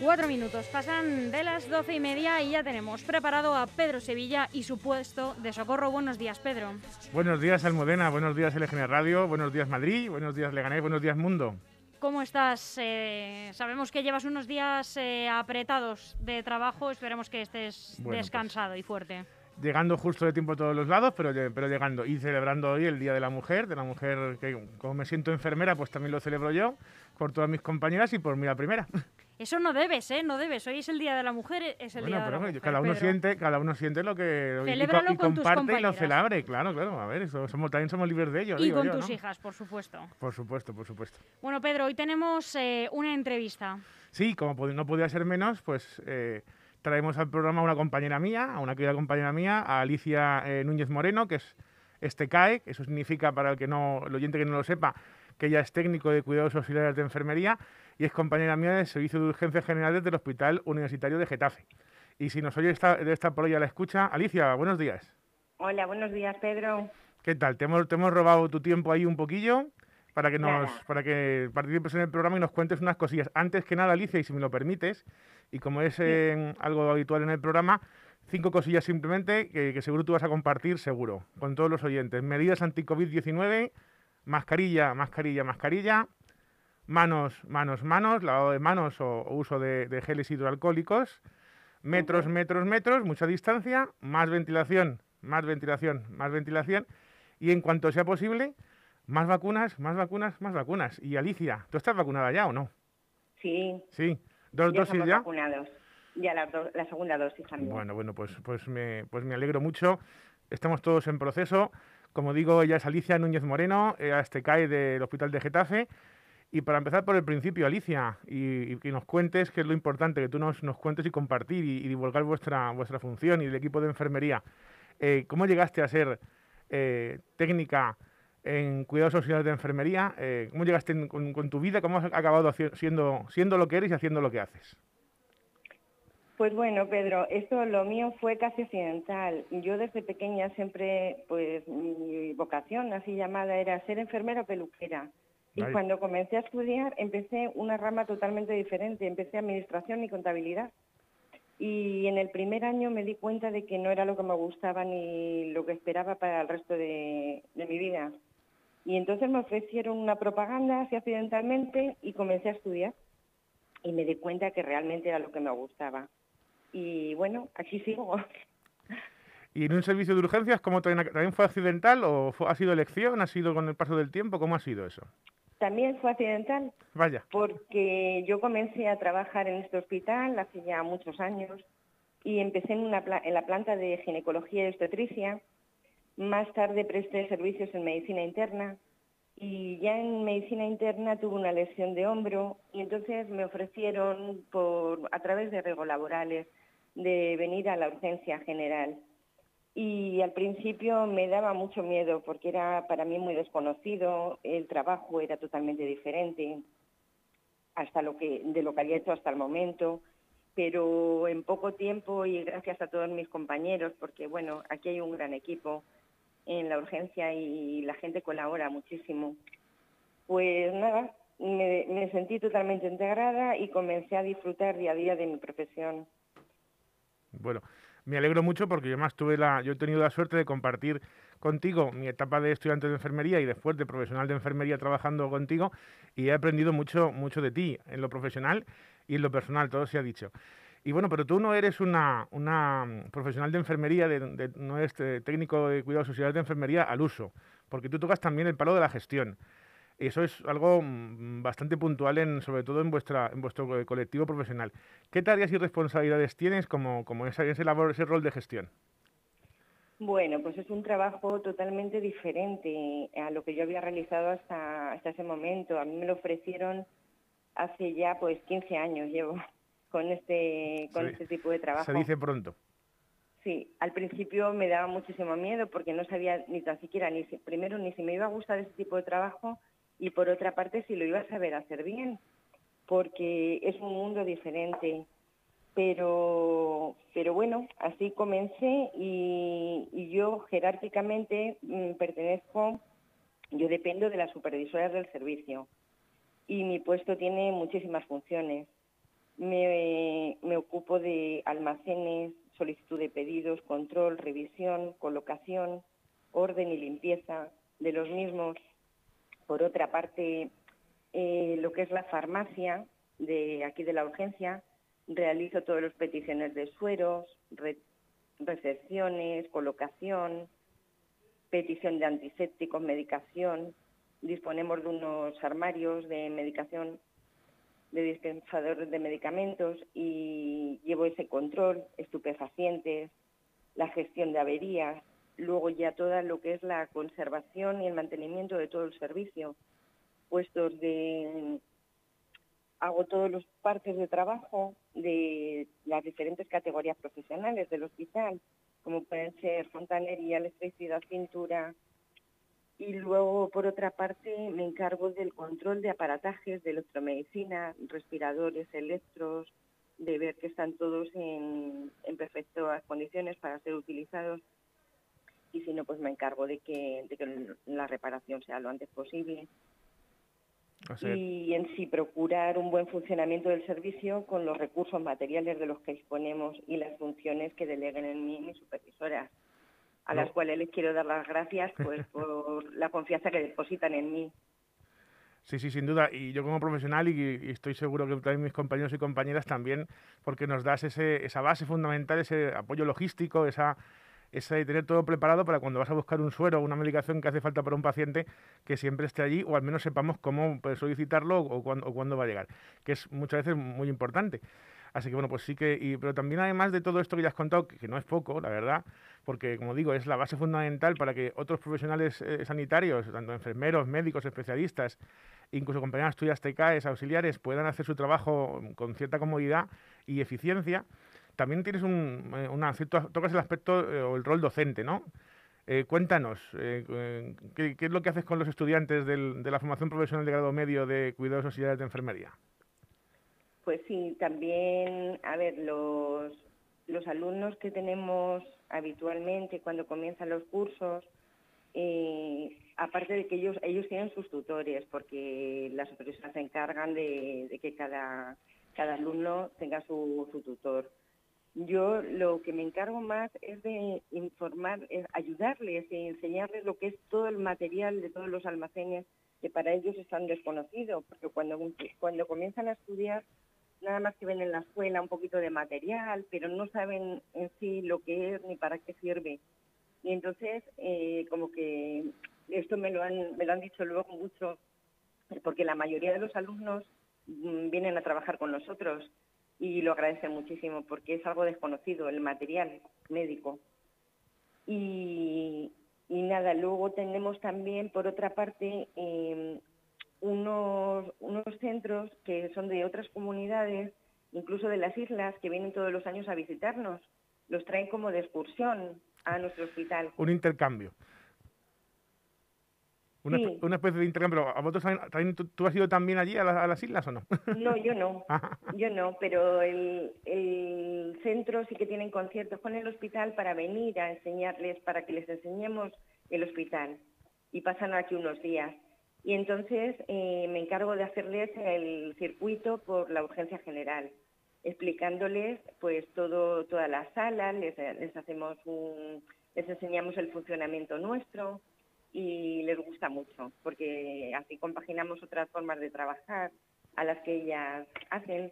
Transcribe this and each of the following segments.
Cuatro minutos pasan de las doce y media y ya tenemos preparado a Pedro Sevilla y su puesto de socorro. Buenos días, Pedro. Buenos días, Almudena. Buenos días, LGN Radio. Buenos días, Madrid. Buenos días, Leganés. Buenos días, Mundo. ¿Cómo estás? Eh, sabemos que llevas unos días eh, apretados de trabajo. Esperemos que estés Bueno, pues, descansado y fuerte. Llegando justo de tiempo a todos los lados, pero, pero llegando. Y celebrando hoy el Día de la Mujer, de la mujer que, como me siento enfermera, pues también lo celebro yo, por todas mis compañeras y por mí la primera. Eso no debes, ¿eh? No debes. Hoy es el Día de la Mujer, es el bueno, Día de la Mujer. cada uno Pedro. siente, cada uno siente lo que y- y, Celébralo y con tus comparte y lo celebre, claro, claro. A ver, eso somos, también somos libres de ello. Y digo con yo, tus ¿no? hijas, por supuesto. Por supuesto, por supuesto. Bueno, Pedro, hoy tenemos eh, una entrevista. Sí, como no podía ser menos, pues eh, traemos al programa a una compañera mía, a una querida compañera mía, a Alicia eh, Núñez Moreno, que es este CAE, eso significa, para el, que no, el oyente que no lo sepa, que ella es técnico de cuidados auxiliares de enfermería y es compañera mía del Servicio de Urgencias Generales del Hospital Universitario de Getafe. Y si nos oye esta, de esta por ella la escucha, Alicia, buenos días. Hola, buenos días, Pedro. ¿Qué tal? Te hemos, te hemos robado tu tiempo ahí un poquillo para que, nos, Nada. para que participes en el programa y nos cuentes unas cosillas. Antes que nada, Alicia, y si me lo permites, y como es eh, algo habitual en el programa, cinco cosillas simplemente que, que seguro tú vas a compartir, seguro, con todos los oyentes. Medidas anti-COVID-19, mascarilla, mascarilla, mascarilla, manos, manos, manos, lavado de manos o, o uso de, de geles hidroalcohólicos, metros, metros, metros, mucha distancia, más ventilación, más ventilación, más ventilación, y en cuanto sea posible, más vacunas, más vacunas, más vacunas. Y Alicia, ¿tú estás vacunada ya o no? Sí, Sí, dos ya dosis ya. vacunados. Ya la, do- la segunda dosis también. Bueno, bueno, pues, pues, me, pues me alegro mucho. Estamos todos en proceso. Como digo, ella es Alicia Núñez Moreno, este CAE del Hospital de Getafe. Y para empezar por el principio, Alicia, y, que nos cuentes qué es lo importante, que tú nos, nos cuentes y compartir y, y divulgar vuestra, vuestra función y el equipo de enfermería. Eh, ¿Cómo llegaste a ser eh, técnica en cuidados auxiliares de enfermería? Eh, ¿Cómo llegaste en- con, con tu vida? ¿Cómo has acabado siendo, siendo lo que eres y haciendo lo que haces? Pues bueno, Pedro, esto lo mío fue casi accidental. Yo desde pequeña siempre, pues mi vocación así llamada era ser enfermera o peluquera. Y cuando comencé a estudiar empecé una rama totalmente diferente, empecé administración y contabilidad. Y en el primer año me di cuenta de que no era lo que me gustaba ni lo que esperaba para el resto de, de mi vida. Y entonces me ofrecieron una propaganda así accidentalmente y comencé a estudiar. Y me di cuenta que realmente era lo que me gustaba. Y bueno, aquí sigo. ¿Y en un servicio de urgencias cómo también, también fue accidental o fue- ha sido elección? ¿Ha sido con el paso del tiempo? ¿Cómo ha sido eso? También fue accidental Vaya. porque yo comencé a trabajar en este hospital hace ya muchos años y empecé en, una en la planta de ginecología y obstetricia. Más tarde presté servicios en medicina interna y ya en medicina interna tuve una lesión de hombro y entonces me ofrecieron por a través de riesgos laborales de venir a la urgencia general. Y al principio me daba mucho miedo porque era para mí muy desconocido, el trabajo era totalmente diferente hasta lo que de lo que había hecho hasta el momento, pero en poco tiempo y gracias a todos mis compañeros, porque bueno, aquí hay un gran equipo en la urgencia y la gente colabora muchísimo. Pues nada, me, sentí totalmente integrada y comencé a disfrutar día a día de mi profesión. Bueno, me alegro mucho porque yo más tuve la, yo he tenido la suerte de compartir contigo mi etapa de estudiante de enfermería y después de profesional de enfermería trabajando contigo y he aprendido mucho, mucho de ti en lo profesional y en lo personal, todo se ha dicho. Y bueno, pero tú no eres una, una mm, profesional de enfermería, no eres eh, técnico de cuidados sociales de enfermería al uso, porque tú tocas también el palo de la gestión. Eso es algo mm, bastante puntual, en, sobre todo en, vuestra, en vuestro colectivo profesional. ¿Qué tareas y responsabilidades tienes como, como ese, ese, labor, ese rol de gestión? Bueno, pues es un trabajo totalmente diferente a lo que yo había realizado hasta, hasta ese momento. A mí me lo ofrecieron hace ya pues 15 años llevo con este con este tipo de trabajo. Se dice pronto. Sí, al principio me daba muchísimo miedo porque no sabía ni tan siquiera ni si, primero ni si me iba a gustar ese tipo de trabajo y por otra parte si lo iba a saber hacer bien, porque es un mundo diferente. Pero, pero bueno, así comencé y, y yo jerárquicamente mmm, pertenezco, yo dependo de las supervisoras del servicio y mi puesto tiene muchísimas funciones. Me, me ocupo de almacenes, solicitud de pedidos, control, revisión, colocación, orden y limpieza de los mismos. Por otra parte, eh, lo que es la farmacia de aquí de la urgencia, realizo todas las peticiones de sueros, re, recepciones, colocación, petición de antisépticos, medicación. Disponemos de unos armarios de medicación de dispensadores de medicamentos y llevo ese control, estupefacientes, la gestión de averías, luego ya toda lo que es la conservación y el mantenimiento de todo el servicio, puestos de hago todos los partes de trabajo de las diferentes categorías profesionales del hospital, como pueden ser fontanería, electricidad, pintura, y luego, por otra parte, me encargo del control de aparatajes de electromedicina, respiradores, electros, de ver que están todos en, en perfectas condiciones para ser utilizados. Y si no, pues me encargo de que, de que la reparación sea lo antes posible. O sea, y en sí procurar un buen funcionamiento del servicio con los recursos materiales de los que disponemos y las funciones que deleguen en mí mis supervisoras a no. las cuales les quiero dar las gracias pues por la confianza que depositan en mí. Sí, sí, sin duda. Y yo como profesional, y, y, estoy seguro que también mis compañeros y compañeras también, porque nos das ese, esa base fundamental, ese apoyo logístico, esa, ese tener todo preparado para cuando vas a buscar un suero o una medicación que hace falta para un paciente, que siempre esté allí, o al menos sepamos cómo solicitarlo o cuándo, o cuándo va a llegar, que es muchas veces muy importante. Así que bueno, pues sí que, y, pero también además de todo esto que ya has contado, que, que, no es poco, la verdad, porque como digo, es la base fundamental para que otros profesionales eh, sanitarios, tanto enfermeros, médicos, especialistas, incluso compañeras tuyas TKs, auxiliares, puedan hacer su trabajo con cierta comodidad y eficiencia. También tienes un, eh, una cierto, tocas el aspecto eh, o el rol docente, ¿no? Cuéntanos, ¿qué, ¿qué, es lo que haces con los estudiantes del, de la formación profesional de grado medio de cuidados auxiliares de enfermería? Pues sí, también, a ver, los, los alumnos que tenemos habitualmente cuando comienzan los cursos, aparte de que ellos ellos tienen sus tutores, porque las supervisoras se encargan de, de que cada, cada alumno tenga su, su tutor. Yo lo que me encargo más es de informar, es ayudarles y enseñarles lo que es todo el material de todos los almacenes que para ellos están desconocidos, porque cuando, cuando comienzan a estudiar nada más que ven en la escuela un poquito de material, pero no saben en sí lo que es ni para qué sirve. Y entonces, eh, como que esto me lo, han, me lo han dicho luego mucho, porque la mayoría de los alumnos mmm, vienen a trabajar con nosotros y lo agradecen muchísimo porque es algo desconocido, el material médico. Y, y nada, luego tenemos también, por otra parte, eh, unos, unos centros que son de otras comunidades, incluso de las islas, que vienen todos los años a visitarnos. Los traen como de excursión a nuestro hospital. Un intercambio. Una, sí. una, especie de intercambio. ¿A vosotros también, tú, tú, has ido también allí a, la, a, las islas o no? No, yo no. yo no, pero el, el, centro sí que tienen conciertos con el hospital para venir a enseñarles, para que les enseñemos el hospital. Y pasan aquí unos días. Y entonces eh, me encargo de hacerles el circuito por la urgencia general, explicándoles pues todo, todas las salas, les, hacemos les enseñamos el funcionamiento nuestro, y les gusta mucho, porque así compaginamos otras formas de trabajar a las que ellas hacen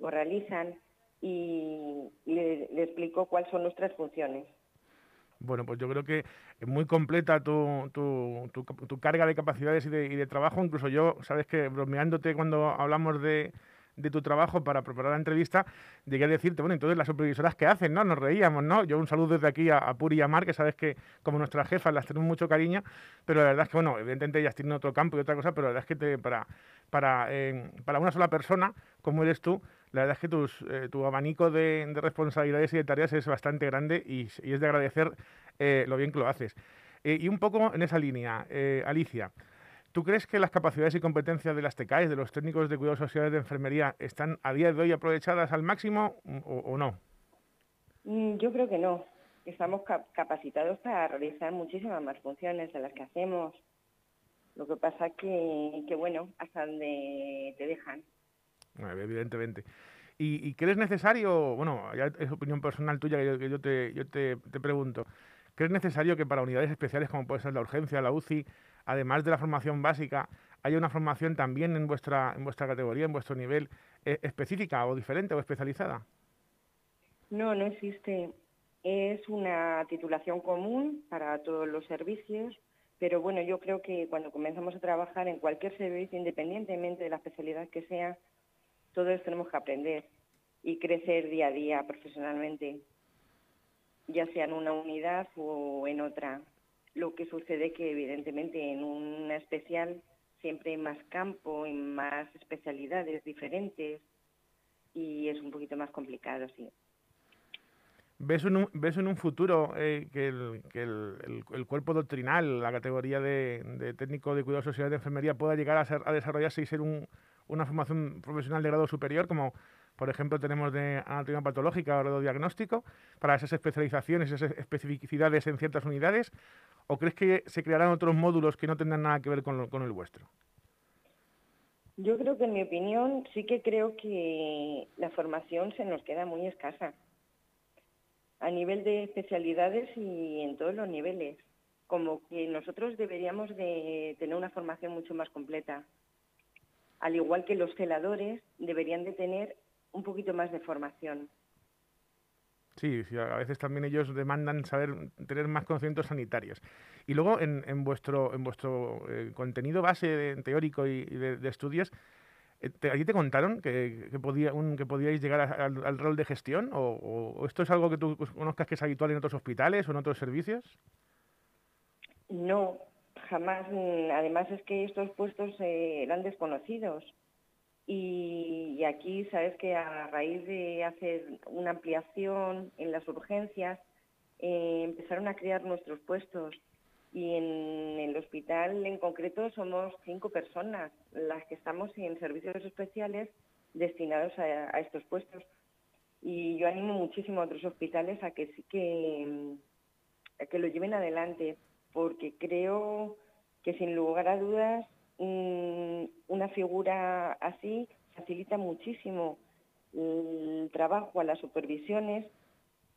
o realizan y le, le explico cuáles son nuestras funciones. Bueno, pues yo creo que es muy completa tu, tu, tu, carga de capacidades y de, y de trabajo. Incluso yo, sabes que bromeándote cuando hablamos de, de tu trabajo para preparar la entrevista, llegué a decirte, bueno, entonces las supervisoras que hacen, ¿no? Nos reíamos, ¿no? Yo un saludo desde aquí a, Puri y a Mar, que sabes que como nuestras jefas las tenemos mucho cariño, pero la verdad es que, bueno, evidentemente ellas tienen otro campo y otra cosa, pero la verdad es que te, para, para, para una sola persona, como eres tú, la verdad es que tus, eh, tu abanico de, responsabilidades y de tareas es bastante grande y, es de agradecer eh, lo bien que lo haces. Eh, y un poco en esa línea, Alicia, ¿tú crees que las capacidades y competencias de las TECAES, de los técnicos de cuidados sociales de enfermería, están a día de hoy aprovechadas al máximo o, no? Mm, yo creo que no. Estamos capacitados para realizar muchísimas más funciones de las que hacemos. Lo que pasa que, que bueno, hasta donde te dejan evidentemente. ¿Y, ¿Y, crees necesario, bueno, ya es opinión personal tuya que yo, te, yo te, te, pregunto, ¿crees necesario que para unidades especiales como puede ser la urgencia, la UCI, además de la formación básica, haya una formación también en vuestra, en vuestra categoría, en vuestro nivel, eh, específica o diferente o especializada? No, no existe. Es una titulación común para todos los servicios, pero bueno, yo creo que cuando comenzamos a trabajar en cualquier servicio, independientemente de la especialidad que sea, todos tenemos que aprender y crecer día a día profesionalmente, ya sea en una unidad o en otra. Lo que sucede que evidentemente en una especial siempre hay más campo y más especialidades diferentes y es un poquito más complicado, sí. ¿Ves un, ves en un futuro eh, que, el, que el, el, cuerpo doctrinal, la categoría de, de técnico de cuidados sociales de enfermería pueda llegar a, ser, a desarrollarse y ser un, una formación profesional de grado superior, como por ejemplo tenemos de anatomía patológica o diagnóstico, para esas especializaciones, esas especificidades en ciertas unidades? ¿O crees que se crearán otros módulos que no tendrán nada que ver con, con el vuestro? Yo creo que en mi opinión sí que creo que la formación se nos queda muy escasa a nivel de especialidades y en todos los niveles. Como que nosotros deberíamos de tener una formación mucho más completa al igual que los celadores, deberían de tener un poquito más de formación. Sí, a veces también ellos demandan saber tener más conocimientos sanitarios. Y luego en, en vuestro en vuestro eh, contenido base teórico y, de, estudios, eh, ¿allí te contaron que, que, podía, un, que podíais llegar al, rol de gestión? ¿O, ¿O, esto es algo que tú conozcas que es habitual en otros hospitales o en otros servicios? No, jamás, mm, además es que estos puestos eh, eran desconocidos. Y, aquí, sabes que a raíz de hacer una ampliación en las urgencias, eh, empezaron a crear nuestros puestos. Y en el hospital en concreto somos cinco personas las que estamos en servicios especiales destinados a, estos puestos. Y yo animo muchísimo a otros hospitales a que sí que, mm, que lo lleven adelante porque creo que sin lugar a dudas una figura así facilita muchísimo el trabajo a las supervisiones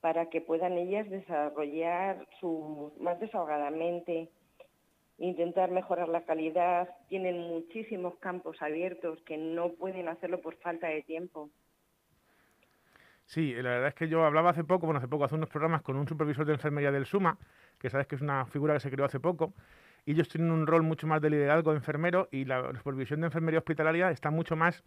para que puedan ellas desarrollar su más desahogadamente, intentar mejorar la calidad. Tienen muchísimos campos abiertos que no pueden hacerlo por falta de tiempo. Sí, la verdad es que yo hablaba hace poco, bueno, hace poco, hace unos programas con un supervisor de enfermería del SUMA, que sabes que es una figura que se creó hace poco, y ellos tienen un rol mucho más de liderazgo enfermero y la supervisión de enfermería hospitalaria está mucho más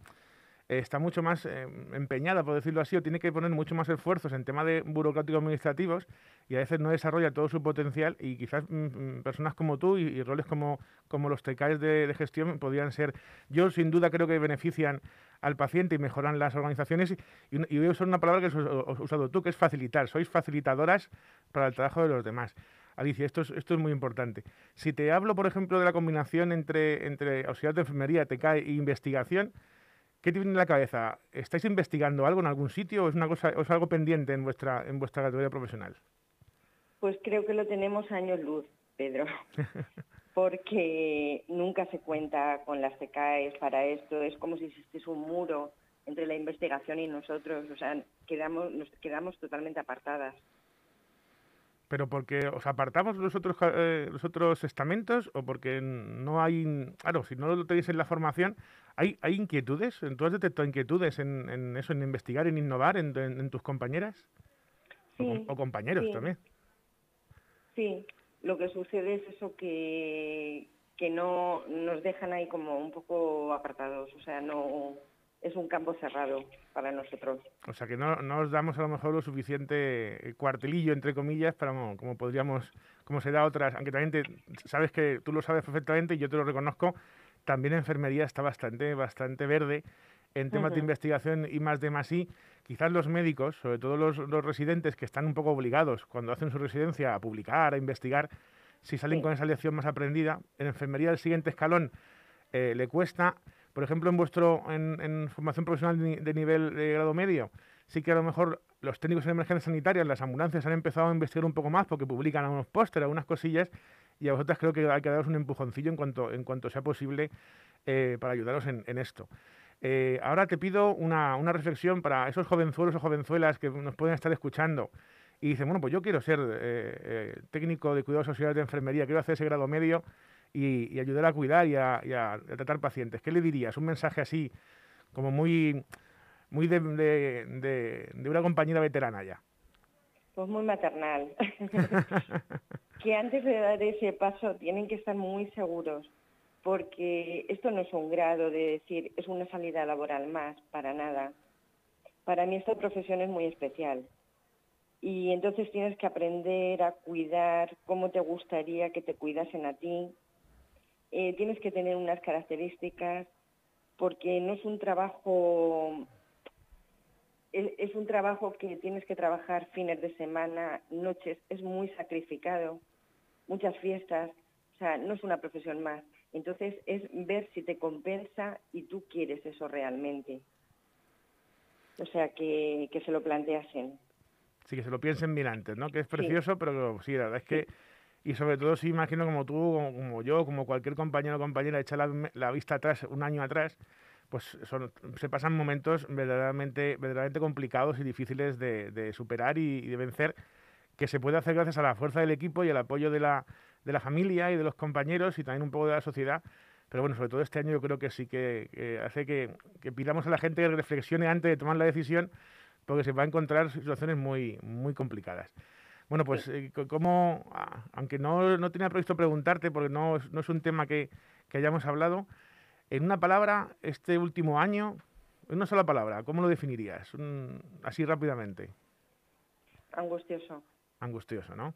está mucho más eh, empeñada, por decirlo así, o tiene que poner mucho más esfuerzos en temas de burocráticos administrativos y a veces no desarrolla todo su potencial y quizás mm, mm, personas como tú y, roles como, como los TKs de, de, gestión podrían ser, yo sin duda creo que benefician al paciente y mejoran las organizaciones y, y voy a usar una palabra que has usado tú, que es facilitar, sois facilitadoras para el trabajo de los demás. Alicia, esto es, esto es muy importante. Si te hablo, por ejemplo, de la combinación entre, entre auxiliar de enfermería, TK e investigación, ¿qué te viene en la cabeza? ¿Estáis investigando algo en algún sitio o es, una cosa, o es algo pendiente en vuestra, en vuestra categoría profesional? Pues creo que lo tenemos años luz, Pedro. porque nunca se cuenta con las TKs para esto. Es como si existiese un muro entre la investigación y nosotros. O sea, quedamos, nos quedamos totalmente apartadas pero porque os apartamos los otros, eh, los otros estamentos o porque no hay, claro, si no lo tenéis en la formación, ¿hay, hay inquietudes? ¿Tú has detectado inquietudes en, en eso, en investigar, en innovar en, tus compañeras? o, compañeros también. Sí, lo que sucede es eso que, que no nos dejan ahí como un poco apartados, o sea, no es un campo cerrado para nosotros. O sea que no, no os damos a lo mejor lo suficiente cuartelillo, entre comillas, para como, como podríamos, como se da otras, aunque también te, sabes que tú lo sabes perfectamente y yo te lo reconozco, también enfermería está bastante, bastante verde en temas de investigación y más de más y quizás los médicos, sobre todo los, los, residentes que están un poco obligados cuando hacen su residencia a publicar, a investigar, si salen con esa lección más aprendida, en enfermería el siguiente escalón eh, le cuesta por ejemplo, en vuestro en, formación profesional de, nivel de grado medio, sí que a lo mejor los técnicos en emergencias sanitarias, las ambulancias han empezado a investigar un poco más porque publican algunos pósteres, algunas cosillas, y a vosotras creo que hay que daros un empujoncillo en cuanto, en cuanto sea posible eh, para ayudaros en, esto. Eh, ahora te pido una, reflexión para esos jovenzuelos o jovenzuelas que nos pueden estar escuchando y dicen, bueno, pues yo quiero ser eh, técnico de cuidados sociales de enfermería, quiero hacer ese grado medio, y, ayudar a cuidar y a, tratar pacientes. ¿Qué le dirías? Un mensaje así, como muy, muy de, de, una compañera veterana ya. Pues muy maternal. que antes de dar ese paso tienen que estar muy seguros, porque esto no es un grado de decir es una salida laboral más, para nada. Para mí esta profesión es muy especial. Y entonces tienes que aprender a cuidar cómo te gustaría que te cuidasen a ti, eh, tienes que tener unas características porque no es un trabajo es, un trabajo que tienes que trabajar fines de semana, noches, es muy sacrificado, muchas fiestas, o sea, no es una profesión más. Entonces es ver si te compensa y tú quieres eso realmente. O sea, que, que se lo planteasen. Sí, que se lo piensen bien antes, ¿no? Que es precioso, pero sí, la verdad es que y sobre todo si imagino como tú, como, yo, como cualquier compañero o compañera, echa la, vista atrás, un año atrás, pues se pasan momentos verdaderamente, verdaderamente complicados y difíciles de, superar y, de vencer, que se puede hacer gracias a la fuerza del equipo y al apoyo de la, de la familia y de los compañeros y también un poco de la sociedad. Pero bueno, sobre todo este año yo creo que sí que, hace que, que, pidamos a la gente que reflexione antes de tomar la decisión, porque se va a encontrar situaciones muy, muy complicadas. Bueno, pues eh, como, aunque no, no, tenía previsto preguntarte, porque no, no es un tema que, que, hayamos hablado, en una palabra, este último año, en una sola palabra, ¿cómo lo definirías? así rápidamente. Angustioso. Angustioso, ¿no?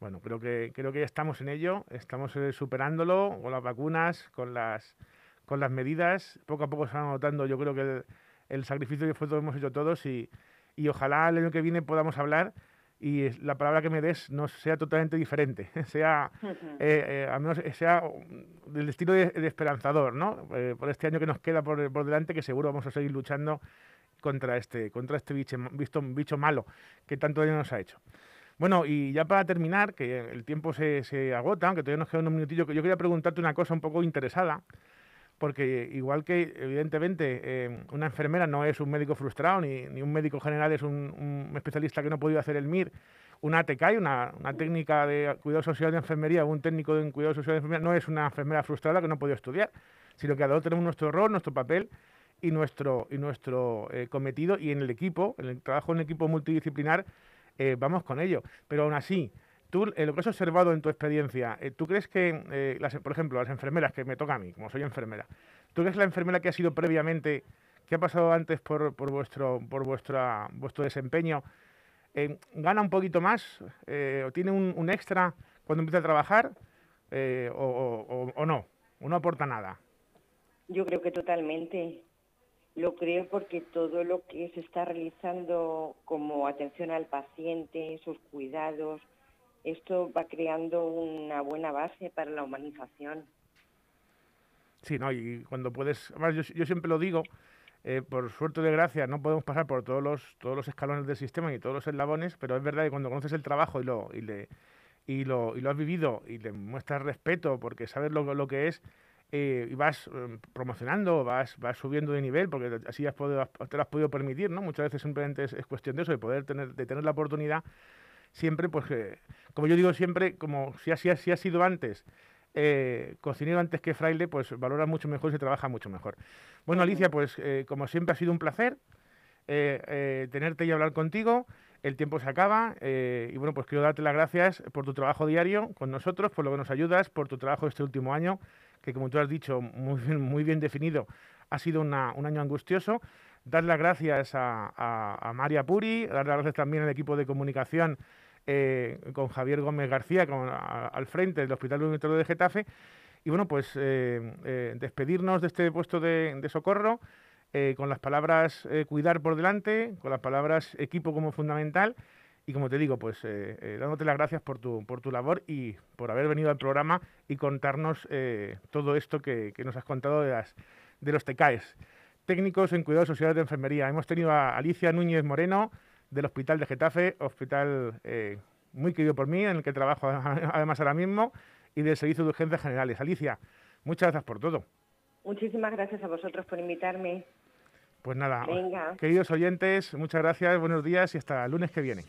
Bueno, creo que, creo que ya estamos en ello, estamos eh, superándolo con las vacunas, con las, con las medidas. Poco a poco se va notando, yo creo que el, el sacrificio que hemos hecho todos y, y ojalá el año que viene podamos hablar y la palabra que me des no sea totalmente diferente, sea, eh, eh, menos sea del estilo de, esperanzador, ¿no? Eh, por este año que nos queda por, por, delante, que seguro vamos a seguir luchando contra este, contra este bicho, bicho, bicho malo que tanto daño nos ha hecho. Bueno, y ya para terminar, que el tiempo se, se agota, aunque todavía nos queda unos minutillos, yo quería preguntarte una cosa un poco interesada porque igual que evidentemente eh, una enfermera no es un médico frustrado, ni, ni un médico general es un, especialista que no ha podido hacer el MIR, una ATK, una, una técnica de cuidado social de enfermería, un técnico de cuidado social de enfermería, no es una enfermera frustrada que no ha podido estudiar, sino que uno tenemos nuestro rol, nuestro papel y nuestro, y nuestro eh, cometido, y en el equipo, en el trabajo en equipo multidisciplinar, eh, vamos con ello. Pero aún así, Tú, eh, lo que has observado en tu experiencia, eh, ¿tú crees que, eh, las, por ejemplo, las enfermeras, que me toca a mí, como soy enfermera, ¿tú crees que la enfermera que ha sido previamente, que ha pasado antes por, por vuestro, por vuestra, vuestro desempeño, gana un poquito más o tiene un, extra cuando empieza a trabajar o, o, no? ¿O no aporta nada? Yo creo que totalmente. Lo creo porque todo lo que se está realizando como atención al paciente, sus cuidados, esto va creando una buena base para la humanización. Sí, ¿no? Y cuando puedes, además yo, siempre lo digo, eh, por suerte de gracia no podemos pasar por todos los, todos los escalones del sistema y todos los eslabones, pero es verdad que cuando conoces el trabajo y lo, y le, y lo, y lo has vivido y le muestras respeto porque sabes lo, lo que es, eh, y vas eh, promocionando, vas, vas subiendo de nivel, porque así has podido, te lo has podido permitir, ¿no? Muchas veces simplemente es, es, cuestión de eso, de poder tener, de tener la oportunidad siempre, pues, como yo digo siempre, como si ha, si ha, sido antes, eh, cocinero antes que fraile, pues valora mucho mejor y se trabaja mucho mejor. Bueno, Alicia, pues eh, como siempre ha sido un placer eh, tenerte y hablar contigo. el tiempo se acaba eh, y bueno, pues quiero darte las gracias por tu trabajo diario con nosotros, por lo que nos ayudas, por tu trabajo este último año, que como tú has dicho, muy bien, muy bien definido, ha sido un año angustioso. Dar las gracias a, María Puri, dar las gracias también al equipo de comunicación eh, con Javier Gómez García al frente del Hospital Universitario de Getafe. Y bueno, pues eh, despedirnos de este puesto de socorro eh, con las palabras eh, cuidar por delante, con las palabras equipo como fundamental. Y como te digo, pues eh, dándote las gracias por tu, por tu labor y por haber venido al programa y contarnos todo esto que, nos has contado de, las, de los TECAES. Técnicos en cuidados sociales de enfermería. Hemos tenido a Alicia Núñez Moreno del Hospital de Getafe, hospital muy querido por mí, en el que trabajo además ahora mismo, y del Servicio de Urgencias Generales. Alicia, muchas gracias por todo. Muchísimas gracias a vosotros por invitarme. Pues nada, queridos oyentes, muchas gracias, buenos días y hasta el lunes que viene.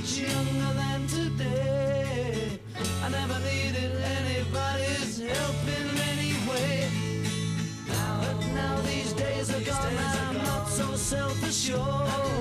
much younger than today. I never needed anybody's help in any way. But now these days are gone, I'm not so self assured.